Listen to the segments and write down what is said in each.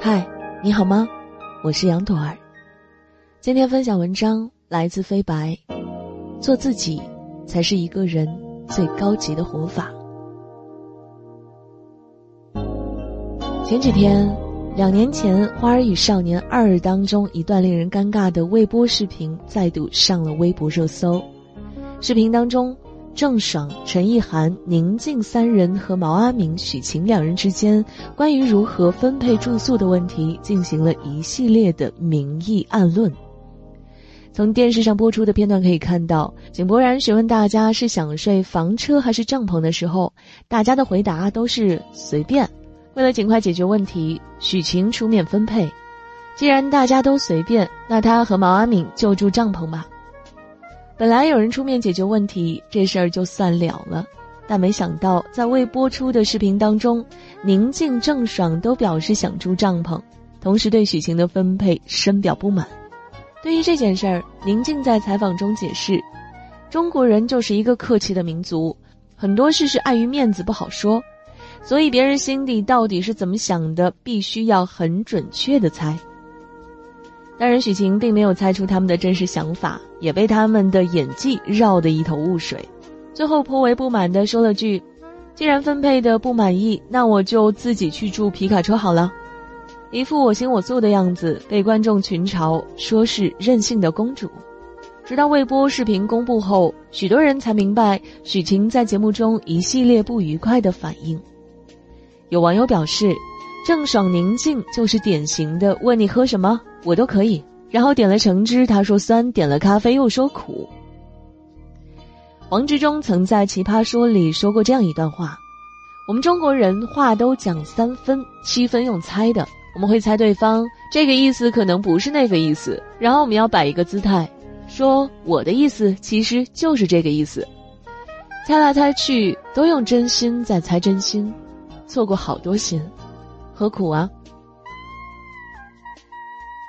嗨，你好吗？我是杨朵儿。今天分享文章来自飞白，做自己才是一个人最高级的活法。前几天，两年前《花儿与少年二》当中一段令人尴尬的未播视频再度上了微博热搜。视频当中。郑爽、陈意涵、宁静三人和毛阿敏、许晴两人之间关于如何分配住宿的问题进行了一系列的民意暗论。从电视上播出的片段可以看到，井柏然询问大家是想睡房车还是帐篷的时候，大家的回答都是随便。为了尽快解决问题，许晴出面分配。既然大家都随便，那他和毛阿敏就住帐篷吧。本来有人出面解决问题，这事儿就算了了，但没想到在未播出的视频当中，宁静、郑爽都表示想住帐篷，同时对许晴的分配深表不满。对于这件事儿，宁静在采访中解释：“中国人就是一个客气的民族，很多事是碍于面子不好说，所以别人心底到底是怎么想的，必须要很准确的猜。”当然，许晴并没有猜出他们的真实想法，也被他们的演技绕得一头雾水。最后颇为不满地说了句：“既然分配的不满意，那我就自己去住皮卡车好了。”一副我行我素的样子，被观众群嘲说是任性的公主。直到未播视频公布后，许多人才明白许晴在节目中一系列不愉快的反应。有网友表示。郑爽宁静就是典型的问你喝什么，我都可以。然后点了橙汁，他说酸；点了咖啡又说苦。王志忠曾在《奇葩说》里说过这样一段话：我们中国人话都讲三分，七分用猜的。我们会猜对方这个意思可能不是那个意思，然后我们要摆一个姿态，说我的意思其实就是这个意思。猜来猜去都用真心在猜真心，错过好多心。何苦啊？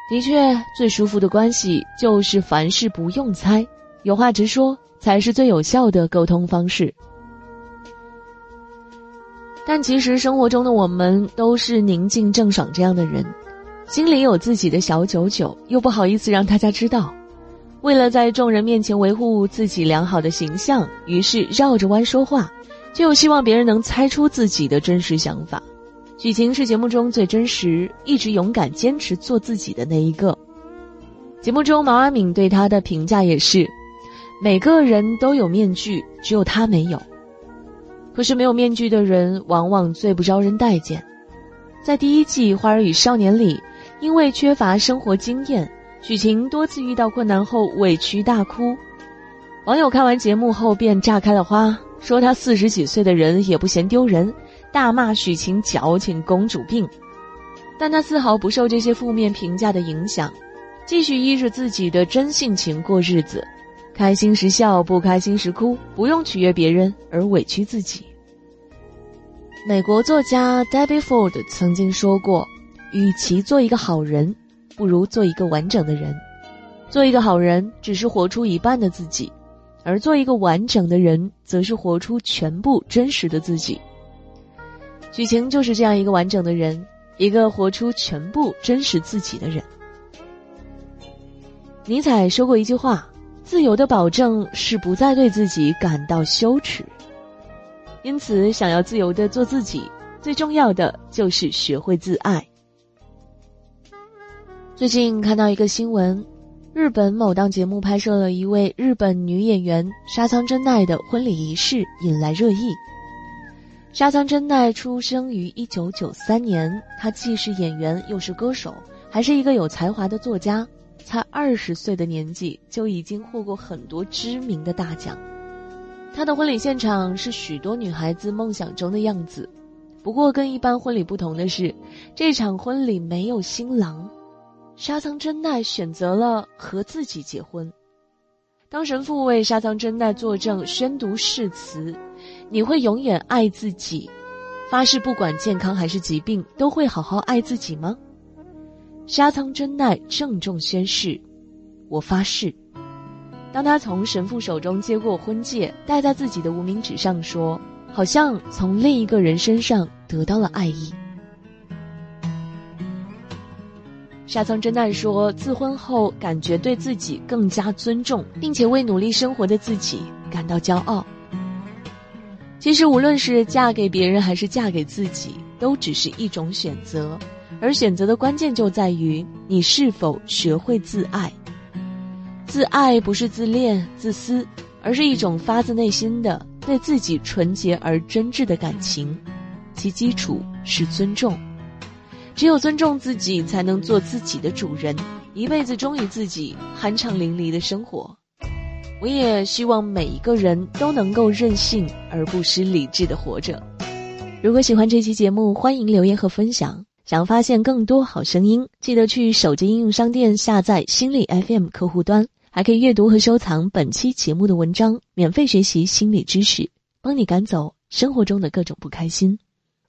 的确，最舒服的关系就是凡事不用猜，有话直说才是最有效的沟通方式。但其实生活中的我们都是宁静郑爽这样的人，心里有自己的小九九，又不好意思让大家知道。为了在众人面前维护自己良好的形象，于是绕着弯说话，就希望别人能猜出自己的真实想法。许晴是节目中最真实、一直勇敢坚持做自己的那一个。节目中，毛阿敏对她的评价也是：每个人都有面具，只有她没有。可是，没有面具的人往往最不招人待见。在第一季《花儿与少年》里，因为缺乏生活经验，许晴多次遇到困难后委屈大哭。网友看完节目后便炸开了花，说她四十几岁的人也不嫌丢人。大骂许晴矫情公主病，但他丝毫不受这些负面评价的影响，继续依着自己的真性情过日子，开心时笑，不开心时哭，不用取悦别人而委屈自己。美国作家 Debbie Ford 曾经说过：“与其做一个好人，不如做一个完整的人。做一个好人，只是活出一半的自己，而做一个完整的人，则是活出全部真实的自己。”许晴就是这样一个完整的人，一个活出全部真实自己的人。尼采说过一句话：“自由的保证是不再对自己感到羞耻。”因此，想要自由的做自己，最重要的就是学会自爱。最近看到一个新闻，日本某档节目拍摄了一位日本女演员沙仓真奈的婚礼仪式，引来热议。沙仓真奈出生于一九九三年，她既是演员又是歌手，还是一个有才华的作家。才二十岁的年纪就已经获过很多知名的大奖。她的婚礼现场是许多女孩子梦想中的样子，不过跟一般婚礼不同的是，这场婚礼没有新郎，沙仓真奈选择了和自己结婚。当神父为沙仓真奈作证宣读誓词。你会永远爱自己，发誓不管健康还是疾病都会好好爱自己吗？沙仓真奈郑重宣誓：“我发誓。”当他从神父手中接过婚戒，戴在自己的无名指上，说：“好像从另一个人身上得到了爱意。沙仓真奈说，自婚后感觉对自己更加尊重，并且为努力生活的自己感到骄傲。其实，无论是嫁给别人还是嫁给自己，都只是一种选择，而选择的关键就在于你是否学会自爱。自爱不是自恋、自私，而是一种发自内心的对自己纯洁而真挚的感情，其基础是尊重。只有尊重自己，才能做自己的主人，一辈子忠于自己，酣畅淋漓的生活。我也希望每一个人都能够任性而不失理智的活着。如果喜欢这期节目，欢迎留言和分享。想发现更多好声音，记得去手机应用商店下载心理 FM 客户端。还可以阅读和收藏本期节目的文章，免费学习心理知识，帮你赶走生活中的各种不开心。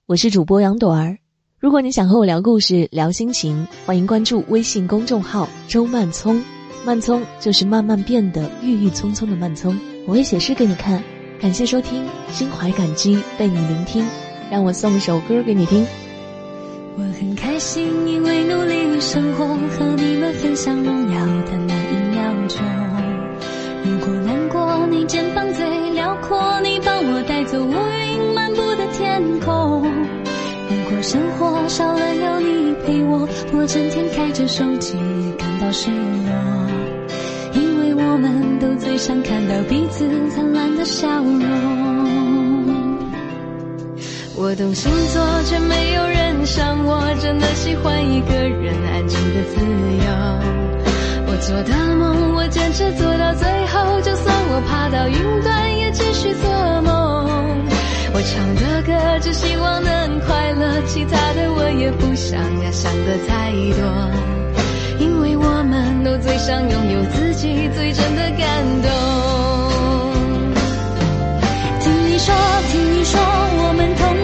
我是主播杨朵儿，如果你想和我聊故事、聊心情，欢迎关注微信公众号“周曼聪”，慢葱就是慢慢变得郁郁葱葱的慢葱。我会写诗给你看。感谢收听，心怀感激被你聆听，让我送一首歌给你听。我很开心，因为努力生活，和你们分享荣耀的那一秒钟。如果难过，你肩膀最辽阔，你帮我带走乌云漫步的天空。如果生活少了有你陪我，我整天着手机感到失落。因为我们都最想看到彼此灿烂的笑容。我懂星座，却没有人像我，真的喜欢一个人安静的自由。我做的梦，我坚持做到最后，就算我爬到云端，也继续做梦。我唱的歌，只希望能快乐，其他的我不想要想得太多。因为我们都最想拥有自己最真的感动。听你说听你说我们同